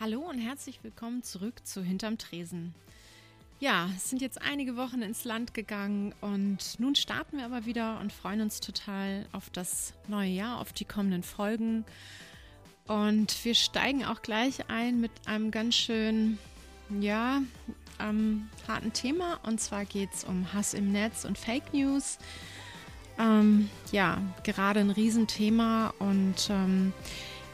Hallo und herzlich willkommen zurück zu Hinterm Tresen. Ja, es sind jetzt einige Wochen ins Land gegangen und nun starten wir aber wieder und freuen uns total auf das neue Jahr, auf die kommenden Folgen. Und wir steigen auch gleich ein mit einem ganz schön, ja, ähm, harten Thema. Und zwar geht es um Hass im Netz und Fake News. Ähm, ja, gerade ein Riesenthema und ähm,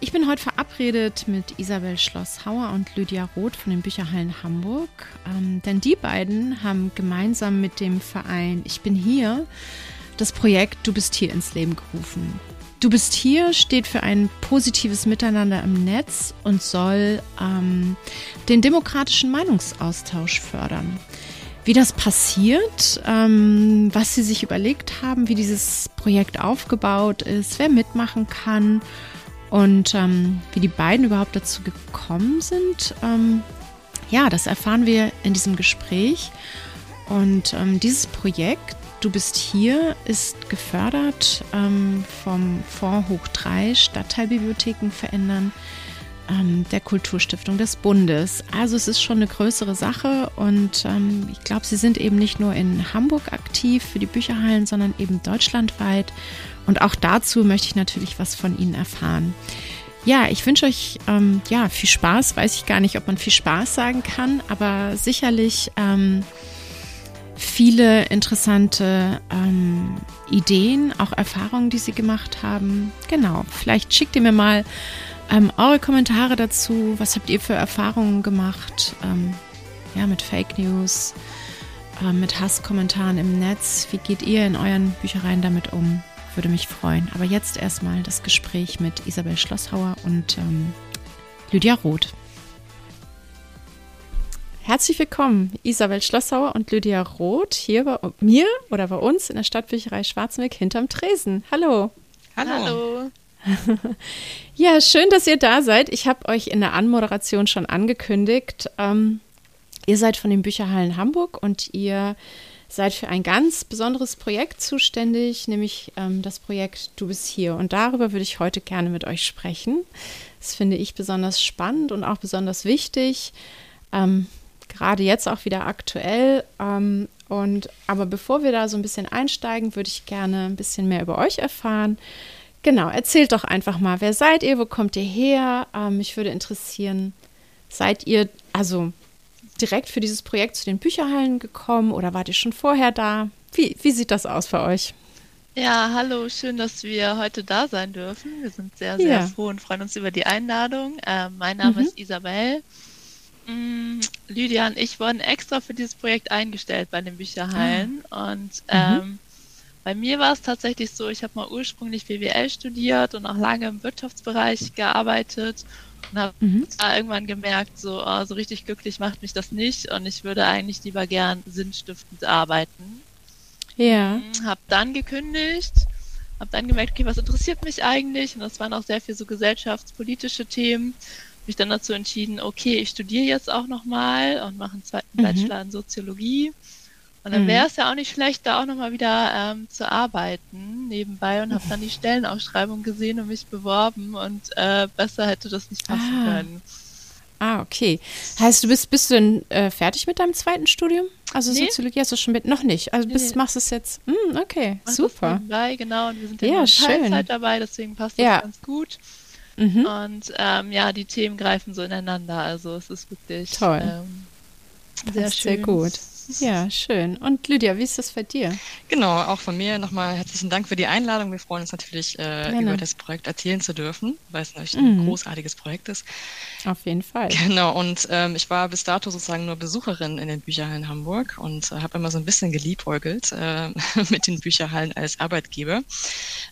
ich bin heute verabredet mit Isabel Schlosshauer und Lydia Roth von den Bücherhallen Hamburg, ähm, denn die beiden haben gemeinsam mit dem Verein Ich bin hier das Projekt Du bist hier ins Leben gerufen. Du bist hier steht für ein positives Miteinander im Netz und soll ähm, den demokratischen Meinungsaustausch fördern. Wie das passiert, ähm, was sie sich überlegt haben, wie dieses Projekt aufgebaut ist, wer mitmachen kann und ähm, wie die beiden überhaupt dazu gekommen sind, ähm, ja, das erfahren wir in diesem Gespräch. Und ähm, dieses Projekt, Du bist hier, ist gefördert ähm, vom Fonds Hoch 3 Stadtteilbibliotheken verändern ähm, der Kulturstiftung des Bundes. Also es ist schon eine größere Sache und ähm, ich glaube, sie sind eben nicht nur in Hamburg aktiv für die Bücherhallen, sondern eben deutschlandweit. Und auch dazu möchte ich natürlich was von Ihnen erfahren. Ja, ich wünsche euch ähm, ja viel Spaß. Weiß ich gar nicht, ob man viel Spaß sagen kann, aber sicherlich ähm, viele interessante ähm, Ideen, auch Erfahrungen, die sie gemacht haben. Genau, vielleicht schickt ihr mir mal ähm, eure Kommentare dazu. Was habt ihr für Erfahrungen gemacht? Ähm, ja, mit Fake News, äh, mit Hasskommentaren im Netz. Wie geht ihr in euren Büchereien damit um? Würde mich freuen. Aber jetzt erstmal das Gespräch mit Isabel Schlosshauer und ähm, Lydia Roth. Herzlich willkommen, Isabel Schlosshauer und Lydia Roth, hier bei mir oder bei uns in der Stadtbücherei Schwarzenberg hinterm Tresen. Hallo. Hallo. Hallo. ja, schön, dass ihr da seid. Ich habe euch in der Anmoderation schon angekündigt. Ähm, ihr seid von den Bücherhallen Hamburg und ihr seid für ein ganz besonderes Projekt zuständig, nämlich ähm, das Projekt Du bist hier. Und darüber würde ich heute gerne mit euch sprechen. Das finde ich besonders spannend und auch besonders wichtig. Ähm, gerade jetzt auch wieder aktuell. Ähm, und aber bevor wir da so ein bisschen einsteigen, würde ich gerne ein bisschen mehr über euch erfahren. Genau, erzählt doch einfach mal, wer seid ihr, wo kommt ihr her? Ähm, mich würde interessieren, seid ihr also direkt für dieses Projekt zu den Bücherhallen gekommen oder wart ihr schon vorher da? Wie, wie sieht das aus für euch? Ja, hallo, schön, dass wir heute da sein dürfen. Wir sind sehr, sehr ja. froh und freuen uns über die Einladung. Äh, mein Name mhm. ist Isabel. Mm, Lydia und ich wurden extra für dieses Projekt eingestellt bei den Bücherhallen ah. und mhm. Bei mir war es tatsächlich so, ich habe mal ursprünglich BWL studiert und auch lange im Wirtschaftsbereich gearbeitet und habe mhm. irgendwann gemerkt, so, oh, so richtig glücklich macht mich das nicht und ich würde eigentlich lieber gern sinnstiftend arbeiten. Ja. Mm, habe dann gekündigt, habe dann gemerkt, okay, was interessiert mich eigentlich? Und das waren auch sehr viel so gesellschaftspolitische Themen. Mich dann dazu entschieden, okay, ich studiere jetzt auch nochmal und mache einen zweiten mhm. Bachelor in Soziologie und dann mhm. wäre es ja auch nicht schlecht, da auch nochmal wieder ähm, zu arbeiten nebenbei und habe dann die Stellenausschreibung gesehen und mich beworben und äh, besser hätte das nicht passen ah. können. Ah, okay. Heißt, du bist, bist du denn äh, fertig mit deinem zweiten Studium? Also nee. Soziologie hast du schon mit, noch nicht. Also bist, nee. machst es jetzt, hm, okay, Mach super. Nebenbei, genau, und wir sind ja, ja in Teilzeit dabei, deswegen passt das ja. ganz gut. Mhm. Und ähm, ja, die Themen greifen so ineinander, also es ist wirklich Toll. Ähm, sehr schön. Sehr gut. Ja, schön. Und Lydia, wie ist das bei dir? Genau, auch von mir nochmal herzlichen Dank für die Einladung. Wir freuen uns natürlich, äh, über das Projekt erzählen zu dürfen, weil es natürlich mhm. ein großartiges Projekt ist. Auf jeden Fall. Genau, und ähm, ich war bis dato sozusagen nur Besucherin in den Bücherhallen Hamburg und äh, habe immer so ein bisschen geliebäugelt äh, mit den Bücherhallen als Arbeitgeber.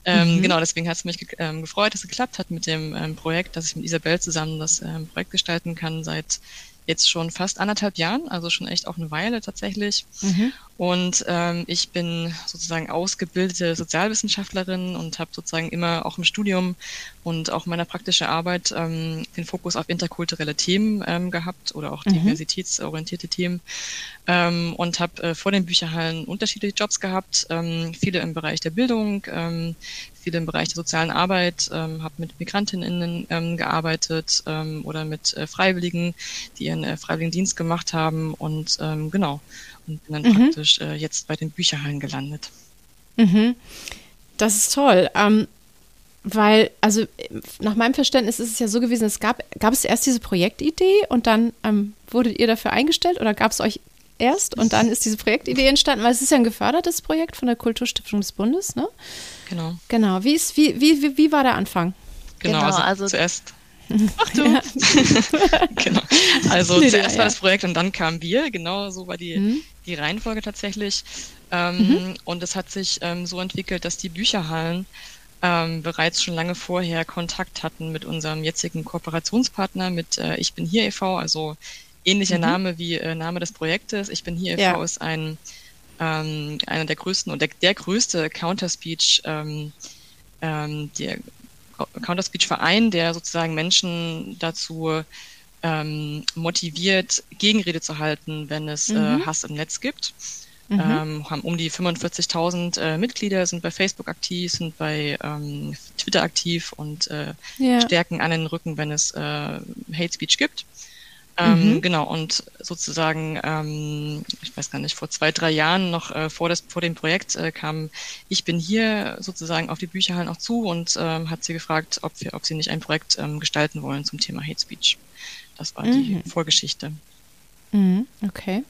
Ähm, mhm. Genau, deswegen hat es mich ge ähm, gefreut, dass es geklappt hat mit dem ähm, Projekt, dass ich mit Isabel zusammen das ähm, Projekt gestalten kann seit jetzt schon fast anderthalb Jahren, also schon echt auch eine Weile tatsächlich. Mhm. Und ähm, ich bin sozusagen ausgebildete Sozialwissenschaftlerin und habe sozusagen immer auch im Studium und auch meiner praktischen Arbeit ähm, den Fokus auf interkulturelle Themen ähm, gehabt oder auch mhm. diversitätsorientierte Themen ähm, und habe äh, vor den Bücherhallen unterschiedliche Jobs gehabt, ähm, viele im Bereich der Bildung, ähm, viele im Bereich der sozialen Arbeit, ähm, habe mit Migrantinnen ähm, gearbeitet ähm, oder mit äh, Freiwilligen, die ihren äh, Freiwilligendienst gemacht haben und ähm, genau und bin dann mhm. praktisch äh, jetzt bei den Bücherhallen gelandet. Mhm. Das ist toll. Ähm, weil, also nach meinem Verständnis ist es ja so gewesen, es gab, gab es erst diese Projektidee und dann ähm, wurdet ihr dafür eingestellt oder gab es euch erst und dann ist diese Projektidee entstanden, weil es ist ja ein gefördertes Projekt von der Kulturstiftung des Bundes, ne? Genau. Genau. Wie, ist, wie, wie, wie war der Anfang? Genau, genau also, also zuerst Ach du. Ja. genau. Also Lydia, zuerst war das Projekt und dann kamen wir. Genau so war die, mhm. die Reihenfolge tatsächlich. Ähm, mhm. Und es hat sich ähm, so entwickelt, dass die Bücherhallen ähm, bereits schon lange vorher Kontakt hatten mit unserem jetzigen Kooperationspartner, mit äh, Ich bin hier e.V., also ähnlicher mhm. Name wie äh, Name des Projektes. Ich bin hier e.V. Ja. ist ein ähm, einer der größten und der, der größte Counterspeech ähm, ähm, der Counterspeech-Verein, der sozusagen Menschen dazu ähm, motiviert, Gegenrede zu halten, wenn es äh, mhm. äh, Hass im Netz gibt. Mhm. Ähm, haben um die 45.000 äh, Mitglieder, sind bei Facebook aktiv, sind bei ähm, Twitter aktiv und äh, ja. stärken an den Rücken, wenn es äh, Hate Speech gibt. Ähm, mhm. Genau, und sozusagen, ähm, ich weiß gar nicht, vor zwei, drei Jahren noch äh, vor, das, vor dem Projekt äh, kam Ich bin hier sozusagen auf die Bücherhallen auch zu und ähm, hat sie gefragt, ob, wir, ob sie nicht ein Projekt ähm, gestalten wollen zum Thema Hate Speech. Das war mhm. die Vorgeschichte. Mhm. Okay.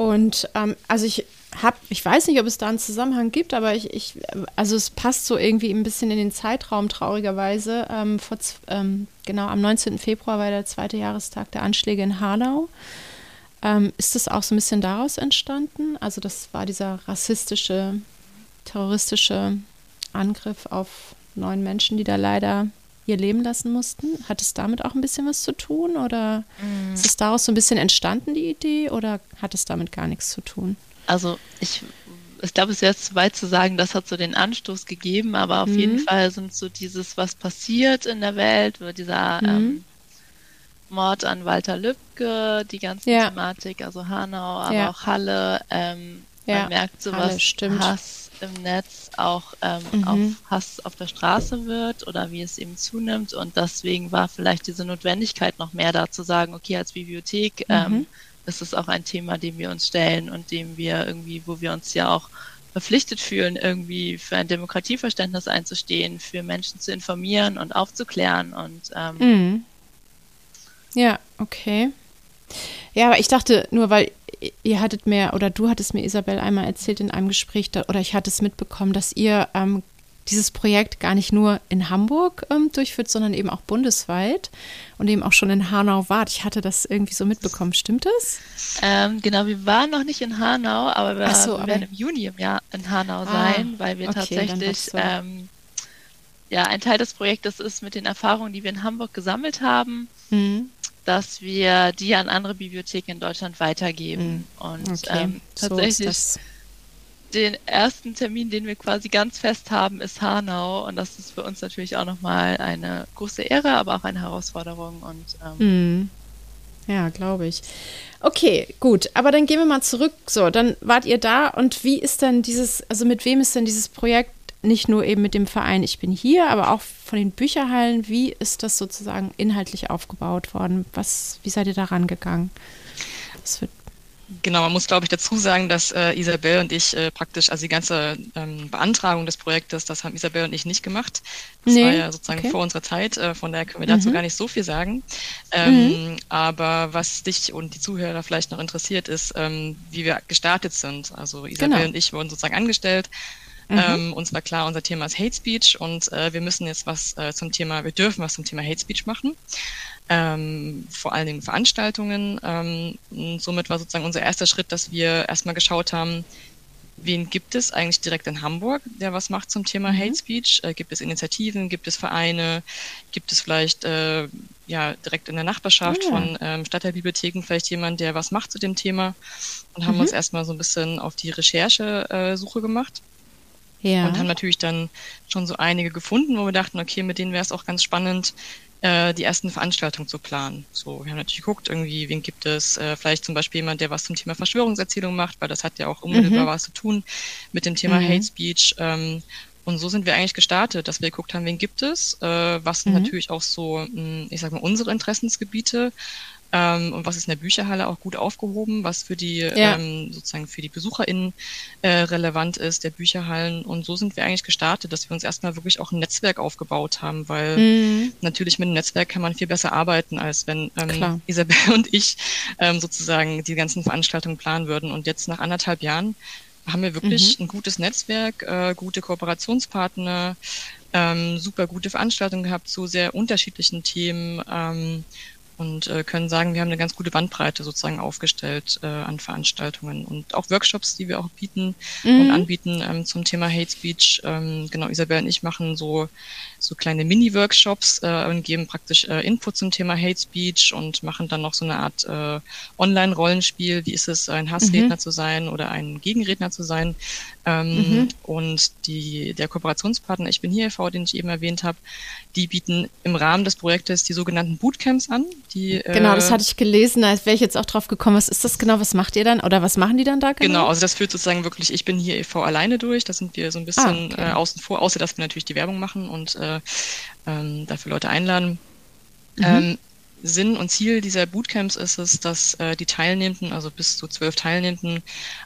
Und ähm, also ich hab, ich weiß nicht, ob es da einen Zusammenhang gibt, aber ich, ich also es passt so irgendwie ein bisschen in den Zeitraum traurigerweise. Ähm, vor, ähm, genau am 19. Februar war der zweite Jahrestag der Anschläge in Hanau. Ähm, ist das auch so ein bisschen daraus entstanden? Also das war dieser rassistische, terroristische Angriff auf neun Menschen, die da leider ihr Leben lassen mussten. Hat es damit auch ein bisschen was zu tun oder mm. ist es daraus so ein bisschen entstanden, die Idee, oder hat es damit gar nichts zu tun? Also ich, ich glaube, es wäre zu weit zu sagen, das hat so den Anstoß gegeben, aber auf mhm. jeden Fall sind so dieses, was passiert in der Welt, dieser mhm. ähm, Mord an Walter Lübcke, die ganze ja. Thematik, also Hanau, aber ja. auch Halle, ähm, ja. man merkt sowas, Hass im Netz auch ähm, mhm. auf Hass auf der Straße wird oder wie es eben zunimmt und deswegen war vielleicht diese Notwendigkeit noch mehr da zu sagen, okay, als Bibliothek ähm, mhm ist es auch ein Thema, dem wir uns stellen und dem wir irgendwie, wo wir uns ja auch verpflichtet fühlen, irgendwie für ein Demokratieverständnis einzustehen, für Menschen zu informieren und aufzuklären und ähm, mhm. ja, okay. Ja, aber ich dachte nur, weil ihr hattet mir oder du hattest mir Isabel einmal erzählt in einem Gespräch da, oder ich hatte es mitbekommen, dass ihr ähm, dieses Projekt gar nicht nur in Hamburg ähm, durchführt, sondern eben auch bundesweit und eben auch schon in Hanau wart. Ich hatte das irgendwie so mitbekommen. Stimmt das? Ähm, genau, wir waren noch nicht in Hanau, aber wir, so, wir werden im Juni im Jahr in Hanau ah, sein, weil wir okay, tatsächlich ähm, ja ein Teil des Projektes ist mit den Erfahrungen, die wir in Hamburg gesammelt haben. Mhm dass wir die an andere Bibliotheken in Deutschland weitergeben. Mhm. Und okay. ähm, tatsächlich so den ersten Termin, den wir quasi ganz fest haben, ist Hanau. Und das ist für uns natürlich auch nochmal eine große Ehre, aber auch eine Herausforderung. Und ähm, mm. ja, glaube ich. Okay, gut. Aber dann gehen wir mal zurück. So, dann wart ihr da. Und wie ist denn dieses, also mit wem ist denn dieses Projekt nicht nur eben mit dem Verein Ich bin hier, aber auch von den Bücherhallen. Wie ist das sozusagen inhaltlich aufgebaut worden? Was, wie seid ihr da rangegangen? Genau, man muss, glaube ich, dazu sagen, dass äh, Isabel und ich äh, praktisch, also die ganze ähm, Beantragung des Projektes, das haben Isabel und ich nicht gemacht. Das nee, war ja sozusagen okay. vor unserer Zeit, äh, von daher können wir dazu mhm. gar nicht so viel sagen. Ähm, mhm. Aber was dich und die Zuhörer vielleicht noch interessiert, ist, ähm, wie wir gestartet sind. Also Isabel genau. und ich wurden sozusagen angestellt. Mhm. Ähm, uns war klar, unser Thema ist Hate Speech und äh, wir müssen jetzt was äh, zum Thema, wir dürfen was zum Thema Hate Speech machen ähm, vor allen Dingen Veranstaltungen. Ähm, somit war sozusagen unser erster Schritt, dass wir erstmal geschaut haben, wen gibt es eigentlich direkt in Hamburg, der was macht zum Thema mhm. Hate Speech? Äh, gibt es Initiativen, gibt es Vereine, gibt es vielleicht äh, ja direkt in der Nachbarschaft oh ja. von ähm, Stadtteilbibliotheken vielleicht jemand, der was macht zu dem Thema? Und haben mhm. uns erstmal so ein bisschen auf die Recherche-Suche äh, gemacht. Ja. Und haben natürlich dann schon so einige gefunden, wo wir dachten, okay, mit denen wäre es auch ganz spannend, äh, die ersten Veranstaltungen zu planen. So, wir haben natürlich geguckt, irgendwie, wen gibt es, äh, vielleicht zum Beispiel jemand, der was zum Thema Verschwörungserzählung macht, weil das hat ja auch unmittelbar mhm. was zu tun mit dem Thema mhm. Hate Speech. Ähm, und so sind wir eigentlich gestartet, dass wir geguckt haben, wen gibt es, äh, was sind mhm. natürlich auch so, hm, ich sag mal, unsere Interessensgebiete, ähm, und was ist in der Bücherhalle auch gut aufgehoben, was für die ja. ähm, sozusagen für die BesucherInnen äh, relevant ist, der Bücherhallen. Und so sind wir eigentlich gestartet, dass wir uns erstmal wirklich auch ein Netzwerk aufgebaut haben, weil mhm. natürlich mit einem Netzwerk kann man viel besser arbeiten, als wenn ähm, Isabel und ich ähm, sozusagen die ganzen Veranstaltungen planen würden. Und jetzt nach anderthalb Jahren haben wir wirklich mhm. ein gutes Netzwerk, äh, gute Kooperationspartner, ähm, super gute Veranstaltungen gehabt zu sehr unterschiedlichen Themen. Ähm, und äh, können sagen, wir haben eine ganz gute Bandbreite sozusagen aufgestellt äh, an Veranstaltungen und auch Workshops, die wir auch bieten mhm. und anbieten ähm, zum Thema Hate Speech. Ähm, genau, Isabel und ich machen so so kleine Mini-Workshops äh, und geben praktisch äh, Input zum Thema Hate Speech und machen dann noch so eine Art äh, Online-Rollenspiel. Wie ist es, ein Hassredner mhm. zu sein oder ein Gegenredner zu sein? Ähm, mhm. Und die, der Kooperationspartner Ich bin hier e.V., den ich eben erwähnt habe, die bieten im Rahmen des Projektes die sogenannten Bootcamps an. Die, genau, das äh, hatte ich gelesen, da wäre ich jetzt auch drauf gekommen. Was ist das genau? Was macht ihr dann oder was machen die dann da genau? Genau, also das führt sozusagen wirklich Ich bin hier e.V. alleine durch. Da sind wir so ein bisschen ah, okay. äh, außen vor, außer dass wir natürlich die Werbung machen und äh, ähm, dafür Leute einladen. Mhm. Ähm, Sinn und Ziel dieser Bootcamps ist es, dass äh, die Teilnehmenden, also bis zu zwölf Teilnehmenden,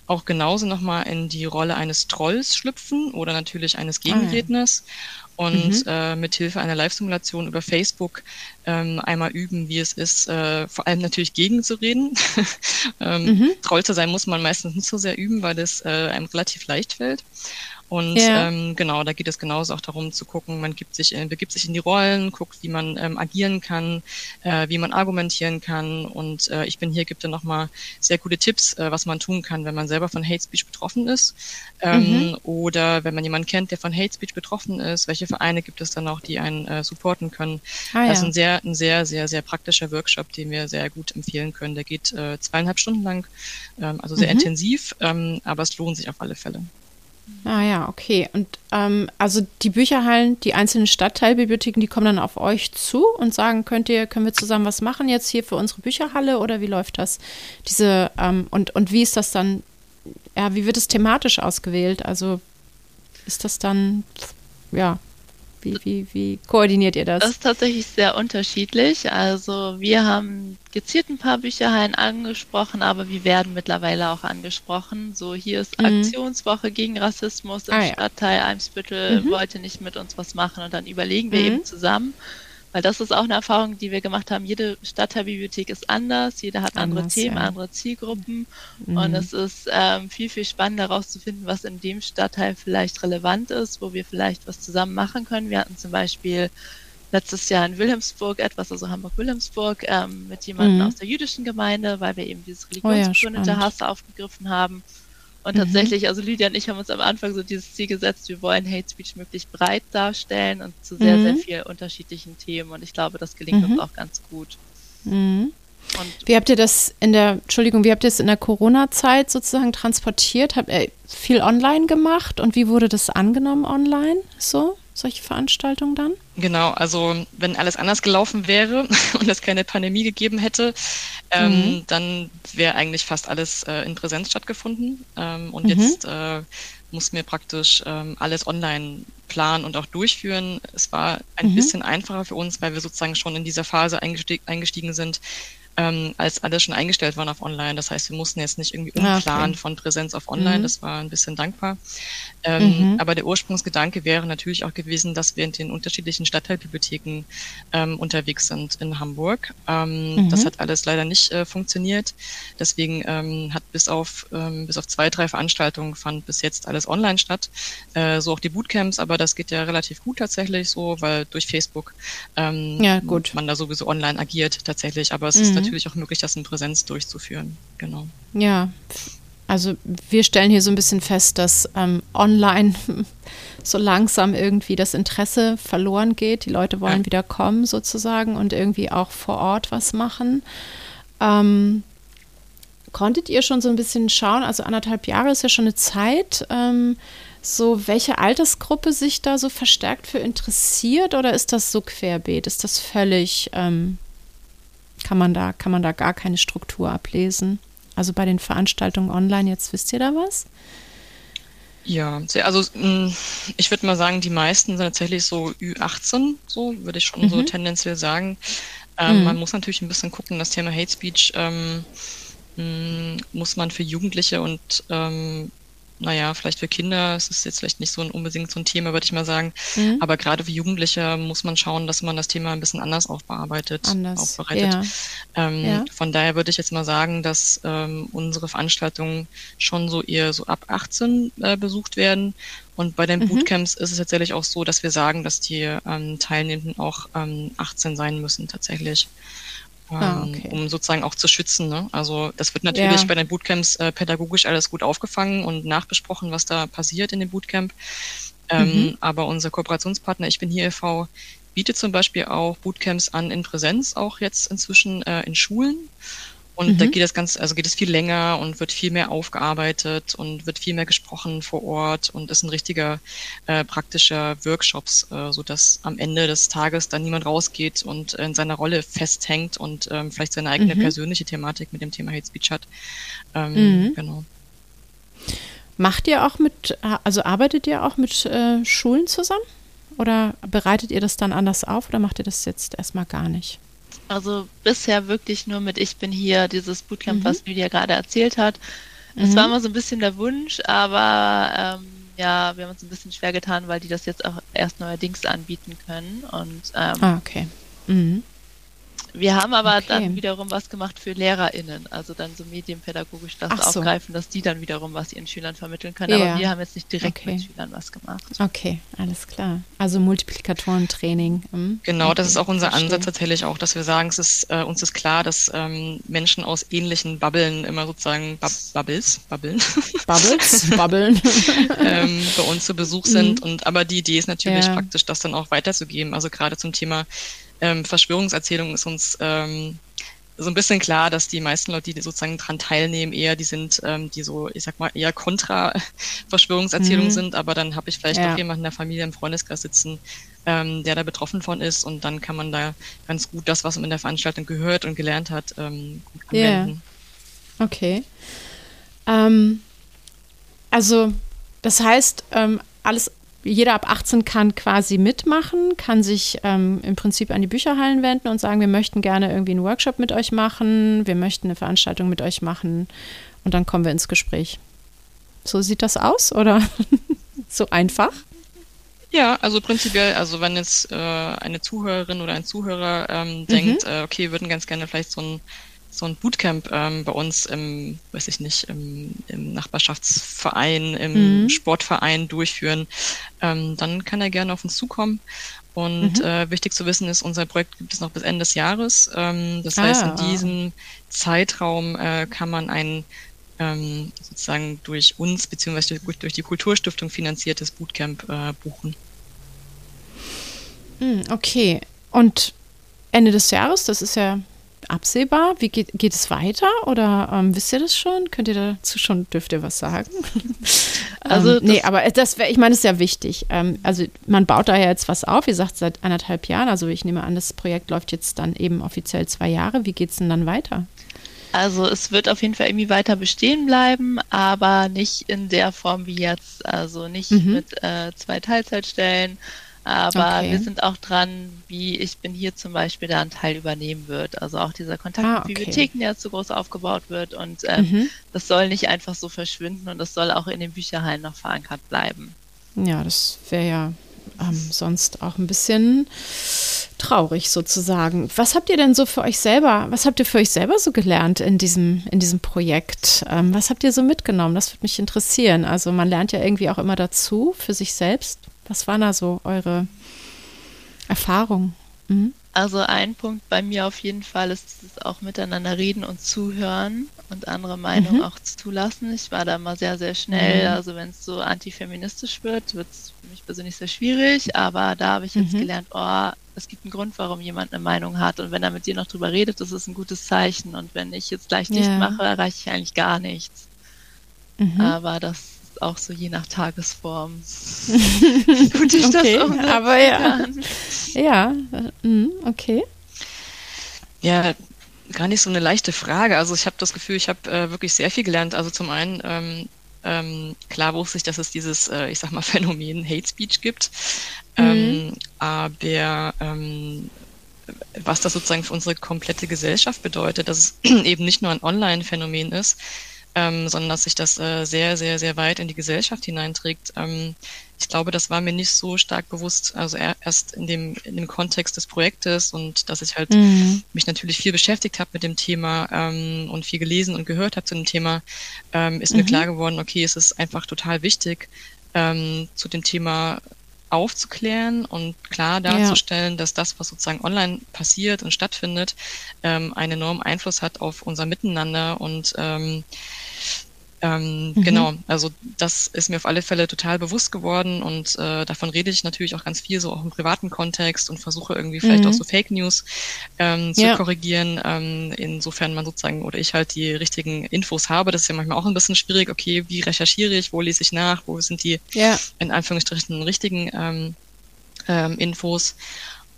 auch genauso nochmal in die Rolle eines Trolls schlüpfen oder natürlich eines Gegenredners ah, ja. Und mhm. äh, mit Hilfe einer Live-Simulation über Facebook ähm, einmal üben, wie es ist, äh, vor allem natürlich gegenzureden. ähm, mhm. Troll zu sein muss man meistens nicht so sehr üben, weil das äh, einem relativ leicht fällt. Und ja. ähm, genau, da geht es genauso auch darum zu gucken, man gibt sich, äh, begibt sich in die Rollen, guckt, wie man ähm, agieren kann, äh, wie man argumentieren kann. Und äh, ich bin hier, gibt er nochmal sehr gute Tipps, äh, was man tun kann, wenn man selber von Hate Speech betroffen ist. Ähm, mhm. Oder wenn man jemanden kennt, der von Hate Speech betroffen ist, welche Vereine gibt es dann auch, die einen äh, supporten können. Ah, ja. Also ein sehr, ein sehr, sehr, sehr praktischer Workshop, den wir sehr gut empfehlen können. Der geht äh, zweieinhalb Stunden lang, ähm, also sehr mhm. intensiv, ähm, aber es lohnt sich auf alle Fälle. Ah ja, okay. Und ähm, also die Bücherhallen, die einzelnen Stadtteilbibliotheken, die kommen dann auf euch zu und sagen, könnt ihr, können wir zusammen was machen jetzt hier für unsere Bücherhalle oder wie läuft das? Diese ähm, und und wie ist das dann? Ja, wie wird es thematisch ausgewählt? Also ist das dann ja wie, wie, wie koordiniert ihr das? Das ist tatsächlich sehr unterschiedlich. Also wir haben gezielt ein paar Bücherhallen angesprochen, aber wir werden mittlerweile auch angesprochen. So, hier ist mhm. Aktionswoche gegen Rassismus im ah, Stadtteil Eimsbüttel, mhm. wollte nicht mit uns was machen und dann überlegen wir mhm. eben zusammen, weil das ist auch eine Erfahrung, die wir gemacht haben. Jede Stadtteilbibliothek ist anders, jeder hat andere anders, Themen, ja. andere Zielgruppen. Mhm. Und es ist ähm, viel, viel spannender herauszufinden, was in dem Stadtteil vielleicht relevant ist, wo wir vielleicht was zusammen machen können. Wir hatten zum Beispiel letztes Jahr in Wilhelmsburg etwas, also Hamburg-Wilhelmsburg, ähm, mit jemandem mhm. aus der jüdischen Gemeinde, weil wir eben dieses religionsbegründete oh ja, Hass aufgegriffen haben. Und mhm. tatsächlich, also Lydia und ich haben uns am Anfang so dieses Ziel gesetzt, wir wollen Hate Speech möglichst breit darstellen und zu sehr, mhm. sehr vielen unterschiedlichen Themen. Und ich glaube, das gelingt uns mhm. auch ganz gut. Mhm. Und wie habt ihr das in der, Entschuldigung, wie habt ihr es in der Corona-Zeit sozusagen transportiert? Habt ihr viel online gemacht und wie wurde das angenommen online? So, solche Veranstaltungen dann? Genau, also wenn alles anders gelaufen wäre und es keine Pandemie gegeben hätte, ähm, mhm. dann wäre eigentlich fast alles äh, in Präsenz stattgefunden. Ähm, und mhm. jetzt äh, mussten wir praktisch ähm, alles online planen und auch durchführen. Es war ein mhm. bisschen einfacher für uns, weil wir sozusagen schon in dieser Phase eingestieg, eingestiegen sind, ähm, als alles schon eingestellt waren auf Online. Das heißt, wir mussten jetzt nicht irgendwie ah, umplanen okay. von Präsenz auf Online. Mhm. Das war ein bisschen dankbar. Ähm, mhm. Aber der Ursprungsgedanke wäre natürlich auch gewesen, dass wir in den unterschiedlichen Stadtteilbibliotheken ähm, unterwegs sind in Hamburg. Ähm, mhm. Das hat alles leider nicht äh, funktioniert. Deswegen ähm, hat bis auf, ähm, bis auf zwei, drei Veranstaltungen fand bis jetzt alles online statt. Äh, so auch die Bootcamps, aber das geht ja relativ gut tatsächlich so, weil durch Facebook ja, gut. man da sowieso online agiert tatsächlich. Aber es ist mhm. Natürlich auch möglich, das in Präsenz durchzuführen. Genau. Ja, also wir stellen hier so ein bisschen fest, dass ähm, online so langsam irgendwie das Interesse verloren geht. Die Leute wollen ja. wieder kommen sozusagen und irgendwie auch vor Ort was machen. Ähm, konntet ihr schon so ein bisschen schauen, also anderthalb Jahre ist ja schon eine Zeit, ähm, so welche Altersgruppe sich da so verstärkt für interessiert oder ist das so querbeet? Ist das völlig, ähm, kann man da, kann man da gar keine Struktur ablesen? Also bei den Veranstaltungen online, jetzt wisst ihr da was? Ja, also mm, ich würde mal sagen, die meisten sind tatsächlich so Ü18, so würde ich schon mhm. so tendenziell sagen. Ähm, mhm. Man muss natürlich ein bisschen gucken, das Thema Hate Speech ähm, mm, muss man für Jugendliche und ähm, naja, vielleicht für Kinder, es ist jetzt vielleicht nicht so ein, unbedingt so ein Thema, würde ich mal sagen. Mhm. Aber gerade für Jugendliche muss man schauen, dass man das Thema ein bisschen anders aufbearbeitet, anders. aufbereitet. Ja. Ähm, ja. Von daher würde ich jetzt mal sagen, dass ähm, unsere Veranstaltungen schon so eher so ab 18 äh, besucht werden. Und bei den mhm. Bootcamps ist es tatsächlich auch so, dass wir sagen, dass die ähm, Teilnehmenden auch ähm, 18 sein müssen tatsächlich ah, ähm, okay. um sozusagen auch zu schützen. Ne? Also das wird natürlich ja. bei den Bootcamps äh, pädagogisch alles gut aufgefangen und nachbesprochen, was da passiert in dem Bootcamp. Ähm, mhm. Aber unser Kooperationspartner Ich bin hier e.V. bietet zum Beispiel auch Bootcamps an in Präsenz, auch jetzt inzwischen äh, in Schulen. Und mhm. da geht das ganz, also geht es viel länger und wird viel mehr aufgearbeitet und wird viel mehr gesprochen vor Ort und ist ein richtiger äh, praktischer Workshops, äh, so dass am Ende des Tages dann niemand rausgeht und in seiner Rolle festhängt und ähm, vielleicht seine eigene mhm. persönliche Thematik mit dem Thema Hate Speech hat. Ähm, mhm. Genau. Macht ihr auch mit, also arbeitet ihr auch mit äh, Schulen zusammen? Oder bereitet ihr das dann anders auf oder macht ihr das jetzt erstmal gar nicht? Also bisher wirklich nur mit Ich bin hier, dieses Bootcamp, mhm. was Lydia gerade erzählt hat. Es mhm. war immer so ein bisschen der Wunsch, aber ähm, ja, wir haben uns ein bisschen schwer getan, weil die das jetzt auch erst neuerdings anbieten können. Und ähm, ah, okay. Mhm. Wir haben aber okay. dann wiederum was gemacht für LehrerInnen, also dann so medienpädagogisch das so. aufgreifen, dass die dann wiederum was ihren Schülern vermitteln können. Ja. Aber wir haben jetzt nicht direkt okay. mit Schülern was gemacht. Okay, alles klar. Also Multiplikatorentraining. Hm? Genau, okay. das ist auch unser Verstehe. Ansatz tatsächlich auch, dass wir sagen, es ist, äh, uns ist klar, dass ähm, Menschen aus ähnlichen Bubblen immer sozusagen Bub Bubbles, Bubbeln. Bubbles, Bubbeln. ähm, bei uns zu Besuch sind. Mhm. Und aber die Idee ist natürlich ja. praktisch, das dann auch weiterzugeben. Also gerade zum Thema ähm, Verschwörungserzählung ist uns ähm, so ein bisschen klar, dass die meisten Leute, die sozusagen dran teilnehmen, eher die sind, ähm, die so, ich sag mal, eher kontra Verschwörungserzählung mhm. sind, aber dann habe ich vielleicht ja. auch jemanden in der Familie im Freundeskreis sitzen, ähm, der da betroffen von ist und dann kann man da ganz gut das, was man in der Veranstaltung gehört und gelernt hat, ähm, anwenden. Yeah. Okay. Ähm, also das heißt, ähm, alles jeder ab 18 kann quasi mitmachen, kann sich ähm, im Prinzip an die Bücherhallen wenden und sagen, wir möchten gerne irgendwie einen Workshop mit euch machen, wir möchten eine Veranstaltung mit euch machen und dann kommen wir ins Gespräch. So sieht das aus oder so einfach? Ja, also prinzipiell, also wenn jetzt äh, eine Zuhörerin oder ein Zuhörer ähm, mhm. denkt, äh, okay, würden ganz gerne vielleicht so ein so ein Bootcamp ähm, bei uns im, weiß ich nicht, im, im Nachbarschaftsverein, im mhm. Sportverein durchführen, ähm, dann kann er gerne auf uns zukommen. Und mhm. äh, wichtig zu wissen ist, unser Projekt gibt es noch bis Ende des Jahres. Ähm, das ah. heißt, in diesem Zeitraum äh, kann man ein ähm, sozusagen durch uns beziehungsweise durch, durch die Kulturstiftung finanziertes Bootcamp äh, buchen. Hm, okay. Und Ende des Jahres, das ist ja absehbar? Wie geht, geht es weiter oder ähm, wisst ihr das schon? Könnt ihr dazu schon, dürft ihr was sagen? also ähm, nee, aber das wäre, ich meine, das ist ja wichtig. Ähm, also man baut da ja jetzt was auf, ihr sagt seit anderthalb Jahren, also ich nehme an, das Projekt läuft jetzt dann eben offiziell zwei Jahre. Wie geht es denn dann weiter? Also es wird auf jeden Fall irgendwie weiter bestehen bleiben, aber nicht in der Form wie jetzt. Also nicht mhm. mit äh, zwei Teilzeitstellen, Aber okay. wir sind auch dran, wie ich bin hier zum Beispiel da einen Teil übernehmen wird. Also auch dieser Kontakt ah, mit Bibliotheken, der jetzt so groß aufgebaut wird. Und ähm, mhm. das soll nicht einfach so verschwinden und das soll auch in den Bücherhallen noch verankert bleiben. Ja, das wäre ja ähm, sonst auch ein bisschen traurig sozusagen. Was habt ihr denn so für euch selber, was habt ihr für euch selber so gelernt in diesem, in diesem Projekt? Ähm, was habt ihr so mitgenommen? Das würde mich interessieren. Also man lernt ja irgendwie auch immer dazu für sich selbst. Was waren da so eure Erfahrungen? Mhm. Also ein Punkt bei mir auf jeden Fall ist es auch miteinander reden und zuhören und andere Meinungen mhm. auch zulassen. Ich war da immer sehr, sehr schnell. Mhm. Also wenn es so antifeministisch wird, wird es für mich persönlich sehr schwierig. Aber da habe ich jetzt mhm. gelernt, oh, es gibt einen Grund, warum jemand eine Meinung hat. Und wenn er mit dir noch drüber redet, das ist ein gutes Zeichen. Und wenn ich jetzt gleich nicht mache, erreiche ich eigentlich gar nichts. Mhm. Aber das auch so je nach Tagesform. Gut, ich okay, das auch aber ja. Kann. Ja, mhm, okay. Ja, gar nicht so eine leichte Frage. Also ich habe das Gefühl, ich habe äh, wirklich sehr viel gelernt. Also zum einen ähm, ähm, klar wusste ich, dass es dieses, äh, ich sag mal, Phänomen Hate Speech gibt. Mhm. Ähm, aber ähm, was das sozusagen für unsere komplette Gesellschaft bedeutet, dass es eben nicht nur ein Online-Phänomen ist, ähm, sondern dass sich das äh, sehr, sehr, sehr weit in die Gesellschaft hineinträgt. Ähm, ich glaube, das war mir nicht so stark bewusst, also erst in dem, in dem Kontext des Projektes und dass ich halt mhm. mich natürlich viel beschäftigt habe mit dem Thema ähm, und viel gelesen und gehört habe zu dem Thema, ähm, ist mhm. mir klar geworden, okay, es ist einfach total wichtig, ähm, zu dem Thema aufzuklären und klar darzustellen, ja. dass das, was sozusagen online passiert und stattfindet, ähm, einen enormen Einfluss hat auf unser Miteinander und ähm, ähm, mhm. Genau, also das ist mir auf alle Fälle total bewusst geworden und äh, davon rede ich natürlich auch ganz viel so auch im privaten Kontext und versuche irgendwie vielleicht mhm. auch so Fake News ähm, zu ja. korrigieren, ähm, insofern man sozusagen oder ich halt die richtigen Infos habe. Das ist ja manchmal auch ein bisschen schwierig. Okay, wie recherchiere ich, wo lese ich nach, wo sind die ja. in Anführungsstrichen richtigen ähm, ähm, Infos.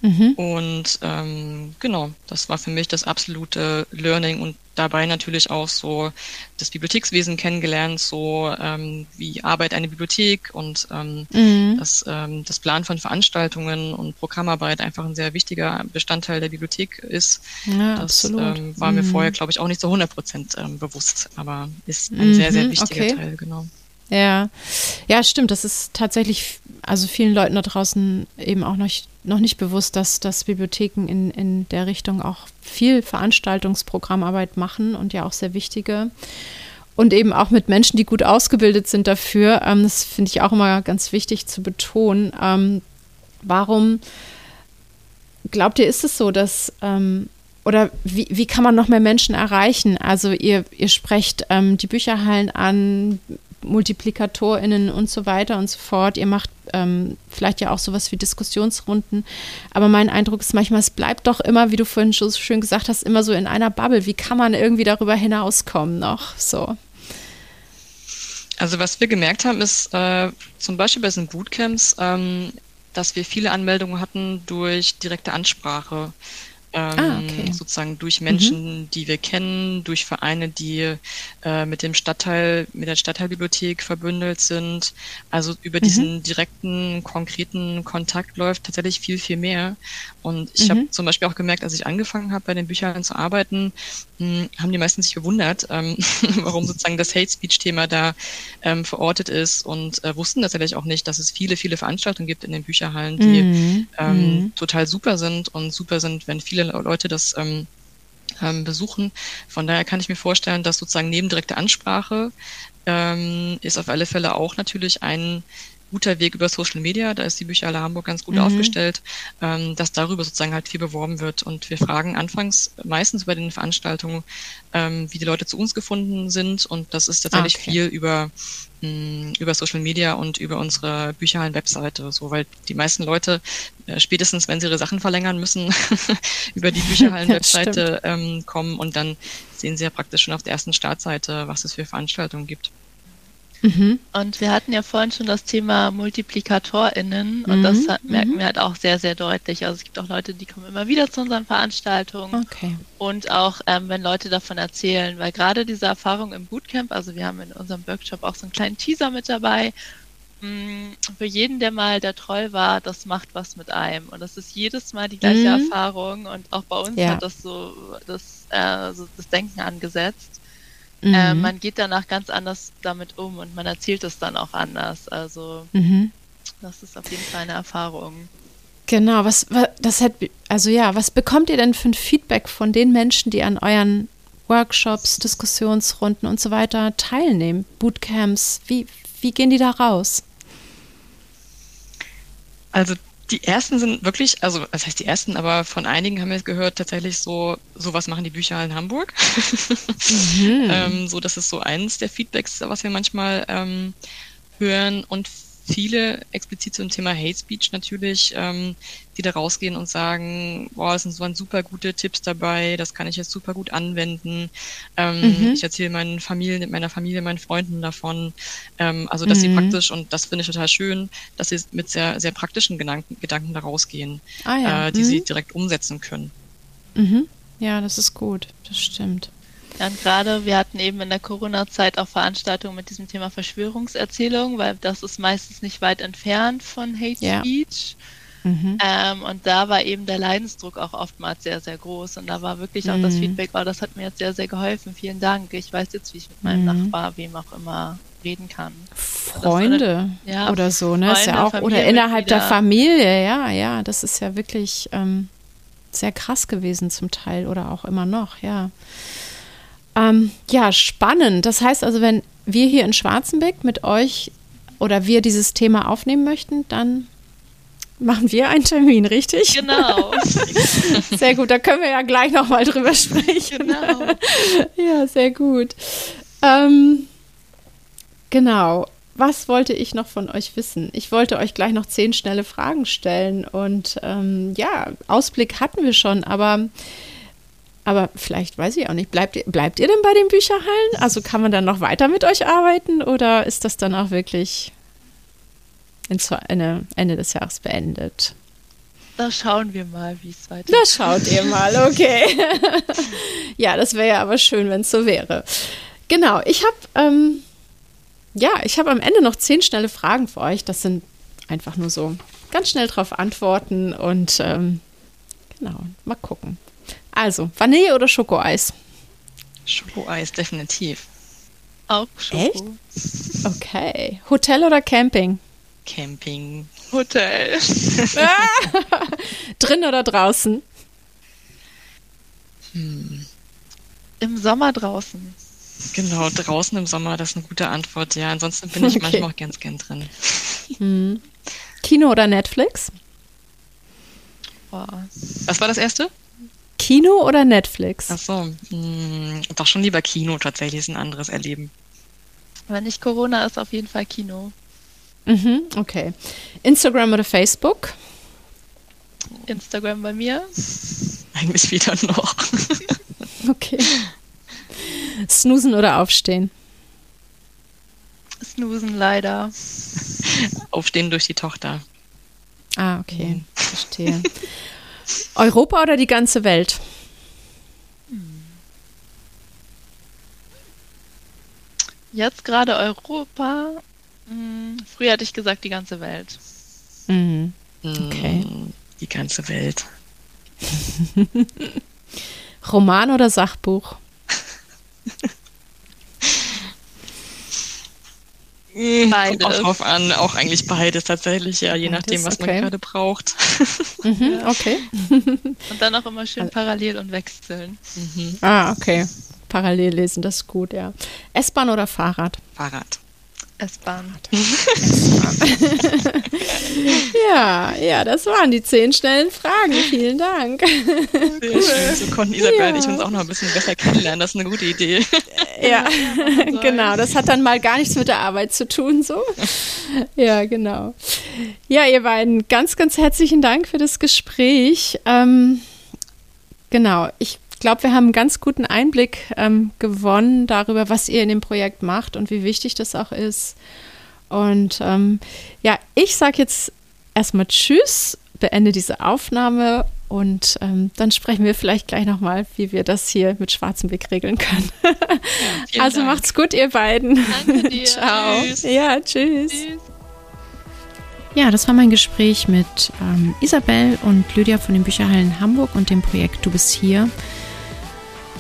Mhm. Und ähm, genau, das war für mich das absolute Learning und dabei natürlich auch so das Bibliothekswesen kennengelernt, so ähm, wie arbeitet eine Bibliothek und ähm, mhm. dass ähm, das Plan von Veranstaltungen und Programmarbeit einfach ein sehr wichtiger Bestandteil der Bibliothek ist. Ja, das ähm, war mhm. mir vorher, glaube ich, auch nicht so 100 Prozent ähm, bewusst, aber ist ein sehr, sehr mhm, wichtiger okay. Teil, genau. Ja, ja, stimmt. Das ist tatsächlich, also vielen Leuten da draußen eben auch noch, noch nicht bewusst, dass, dass Bibliotheken in, in der Richtung auch viel Veranstaltungsprogrammarbeit machen und ja auch sehr wichtige. Und eben auch mit Menschen, die gut ausgebildet sind dafür. Ähm, das finde ich auch immer ganz wichtig zu betonen. Ähm, warum glaubt ihr, ist es so, dass ähm, oder wie, wie kann man noch mehr Menschen erreichen? Also ihr, ihr sprecht ähm, die Bücherhallen an, MultiplikatorInnen und so weiter und so fort. Ihr macht ähm, vielleicht ja auch sowas wie Diskussionsrunden. Aber mein Eindruck ist manchmal, es bleibt doch immer, wie du vorhin schon so schön gesagt hast, immer so in einer Bubble. Wie kann man irgendwie darüber hinauskommen noch? So. Also was wir gemerkt haben, ist äh, zum Beispiel bei diesen Bootcamps, ähm, dass wir viele Anmeldungen hatten durch direkte Ansprache. Ah, ähm, ah, okay. sozusagen durch Menschen, mhm. die wir kennen, durch Vereine, die äh, mit dem Stadtteil, mit der Stadtteilbibliothek verbündelt sind. Also über mhm. diesen direkten, konkreten Kontakt läuft tatsächlich viel, viel mehr. Und ich mhm. habe zum Beispiel auch gemerkt, als ich angefangen habe, bei den Büchern zu arbeiten, mh, hm, haben die meisten sich gewundert, ähm, warum sozusagen das Hate Speech-Thema da ähm, verortet ist und äh, wussten tatsächlich auch nicht, dass es viele, viele Veranstaltungen gibt in den Bücherhallen, die mhm. ähm, mhm. total super sind und super sind, wenn viele Leute das ähm, ähm, besuchen. Von daher kann ich mir vorstellen, dass sozusagen neben direkter Ansprache ähm, ist auf alle Fälle auch natürlich ein guter Weg über Social Media, da ist die Bücherhalle Hamburg ganz gut mhm. aufgestellt, ähm, dass darüber sozusagen halt viel beworben wird. Und wir fragen anfangs meistens bei den Veranstaltungen, ähm, wie die Leute zu uns gefunden sind. Und das ist tatsächlich okay. viel über, mh, mm, über Social Media und über unsere Bücherhallen-Webseite, so, weil die meisten Leute, äh, spätestens wenn sie ihre Sachen verlängern müssen, über die Bücherhallen-Webseite ähm, kommen und dann sehen sie ja praktisch schon auf der ersten Startseite, was es für Veranstaltungen gibt. Mhm. Und wir hatten ja vorhin schon das Thema MultiplikatorInnen und mhm. das merken mhm. wir halt auch sehr, sehr deutlich. Also es gibt auch Leute, die kommen immer wieder zu unseren Veranstaltungen okay. und auch ähm, wenn Leute davon erzählen, weil gerade diese Erfahrung im Bootcamp, also wir haben in unserem Workshop auch so einen kleinen Teaser mit dabei, mm, für jeden, der mal der Troll war, das macht was mit einem. Und das ist jedes Mal die gleiche mhm. Erfahrung. Und auch bei uns ja. hat das so das, äh, so das Denken angesetzt. Äh, mhm. Äh, man geht danach ganz anders damit um und man erzählt es dann auch anders. Also mhm. das ist auf jeden Fall eine Erfahrung. Genau, was, was das hat, also ja, was bekommt ihr denn für ein Feedback von den Menschen, die an euren Workshops, Diskussionsrunden und so weiter teilnehmen, Bootcamps? Wie, wie gehen die da raus? Also die ersten sind wirklich, also was heißt die ersten, aber von einigen haben wir gehört, tatsächlich so, sowas machen die Bücher in Hamburg. Mhm. ähm, so, das ist so eins der Feedbacks, was wir manchmal ähm, hören. Und viele explizit zum Thema Hate Speech natürlich, ähm, die da rausgehen und sagen, boah, es sind so super gute Tipps dabei, das kann ich jetzt super gut anwenden. Ähm, mhm. Ich erzähle meinen Familien, meiner Familie, meinen Freunden davon. Ähm, also, dass mhm. sie praktisch, und das finde ich total schön, dass sie mit sehr, sehr praktischen Gedanken, Gedanken da rausgehen, ah, ja. äh, die mhm. sie direkt umsetzen können. Mhm. Ja, das ist gut, das stimmt. Ja, und gerade wir hatten eben in der Corona-Zeit auch Veranstaltungen mit diesem Thema Verschwörungserzählung, weil das ist meistens nicht weit entfernt von Hate ja. Speech. Mhm. Ähm, und da war eben der Leidensdruck auch oftmals sehr, sehr groß. Und da war wirklich auch mhm. das Feedback, oh, das hat mir jetzt sehr, sehr geholfen. Vielen Dank. Ich weiß jetzt, wie ich mit meinem mhm. Nachbar, wem auch immer, reden kann. Freunde eine, ja, oder so, ne? Freunde, ist ja auch, oder innerhalb der Familie, ja, ja. Das ist ja wirklich ähm, sehr krass gewesen zum Teil oder auch immer noch, ja. Ähm, ja, spannend. Das heißt also, wenn wir hier in Schwarzenbeck mit euch oder wir dieses Thema aufnehmen möchten, dann machen wir einen Termin, richtig? Genau. sehr gut, da können wir ja gleich nochmal drüber sprechen. Genau. ja, sehr gut. Ähm, genau. Was wollte ich noch von euch wissen? Ich wollte euch gleich noch zehn schnelle Fragen stellen und ähm, ja, Ausblick hatten wir schon, aber aber vielleicht weiß ich auch nicht, bleibt ihr, bleibt ihr denn bei den Bücherhallen? Also kann man dann noch weiter mit euch arbeiten oder ist das dann auch wirklich Ende, des Jahres beendet? Da schauen wir mal, wie es weitergeht. Da schaut ihr mal, okay. ja, das wäre ja aber schön, wenn es so wäre. Genau, ich habe ähm, ja, ich habe am Ende noch zehn schnelle Fragen für euch. Das sind einfach nur so ganz schnell drauf antworten und ähm, genau, mal gucken. Also, Vanille oder Schokoeis? Schokoeis, definitiv. Auch Schoko. Echt? Okay. Hotel oder Camping? Camping. Hotel. Drin oder draußen? Hm. Im Sommer draußen. Genau, draußen im Sommer, das ist eine gute Antwort. Ja, ansonsten bin ich okay. manchmal auch ganz gern drin. Hm. Kino oder Netflix? Boah. Was war das erste? Kino oder Netflix? Ach so, hm, doch schon lieber Kino tatsächlich, ist ein anderes Erleben. Wenn nicht Corona ist, auf jeden Fall Kino. Mhm, okay. Instagram oder Facebook? Instagram bei mir. Eigentlich wieder noch. okay. Snoosen oder aufstehen? Snoosen leider. Aufstehen durch die Tochter. Ah, okay. Mhm. Verstehe. Europa oder die ganze Welt? Jetzt gerade Europa. Hm, früher hatte ich gesagt die ganze Welt. Mhm. Okay. Die ganze Welt. Roman oder Sachbuch? Beides. Kommt auch drauf an, auch eigentlich beides tatsächlich, ja, je nachdem, was okay. man gerade braucht. Mhm, okay. Und dann auch immer schön parallel und wechseln. Mhm. Ah, okay. Parallel lesen, das ist gut, ja. S-Bahn oder Fahrrad? Fahrrad. S-Bahn. ja, ja, das waren die zehn schnellen Fragen. Vielen Dank. Sehr cool. schön. So konnten Isabel ja. und ich uns auch noch ein bisschen besser kennenlernen. Das ist eine gute Idee. Ja, genau. Das hat dann mal gar nichts mit der Arbeit zu tun, so. Ja, genau. Ja, ihr beiden, ganz, ganz herzlichen Dank für das Gespräch. Ähm, genau, ich glaube, wir haben einen ganz guten Einblick ähm, gewonnen darüber, was ihr in dem Projekt macht und wie wichtig das auch ist. Und ähm, ja, ich sage jetzt erstmal Tschüss, beende diese Aufnahme und ähm, dann sprechen wir vielleicht gleich nochmal, wie wir das hier mit Schwarzenbeck regeln können. Ja, also Dank. macht's gut, ihr beiden. Danke dir. Ciao. Tschüss. Ja, tschüss. tschüss. Ja, das war mein Gespräch mit ähm, Isabel und Lydia von den Bücherhallen Hamburg und dem Projekt Du bist hier.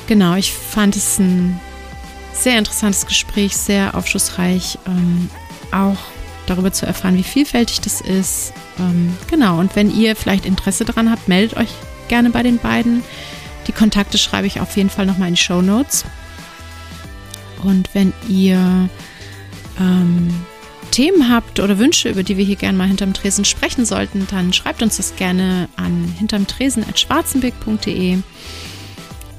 Genau, ich fand es ein sehr interessantes Gespräch, sehr aufschlussreich, ähm, auch darüber zu erfahren, wie vielfältig das ist. Ähm, genau, und wenn ihr vielleicht Interesse daran habt, meldet euch gerne bei den beiden. Die Kontakte schreibe ich auf jeden Fall nochmal in die Show Notes. Und wenn ihr ähm, Themen habt oder Wünsche, über die wir hier gerne mal hinterm Tresen sprechen sollten, dann schreibt uns das gerne an hintermtresen.schwarzenbeck.de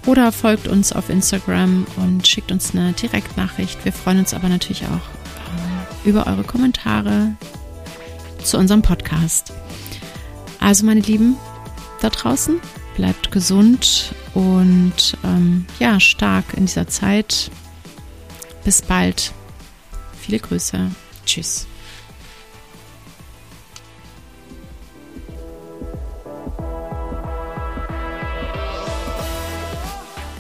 oder folgt uns auf Instagram und schickt uns eine Direktnachricht. Wir freuen uns aber natürlich auch äh, über eure Kommentare zu unserem Podcast. Also meine Lieben da draußen, bleibt gesund und ähm, ja, stark in dieser Zeit. Bis bald. Viele Grüße. Tschüss.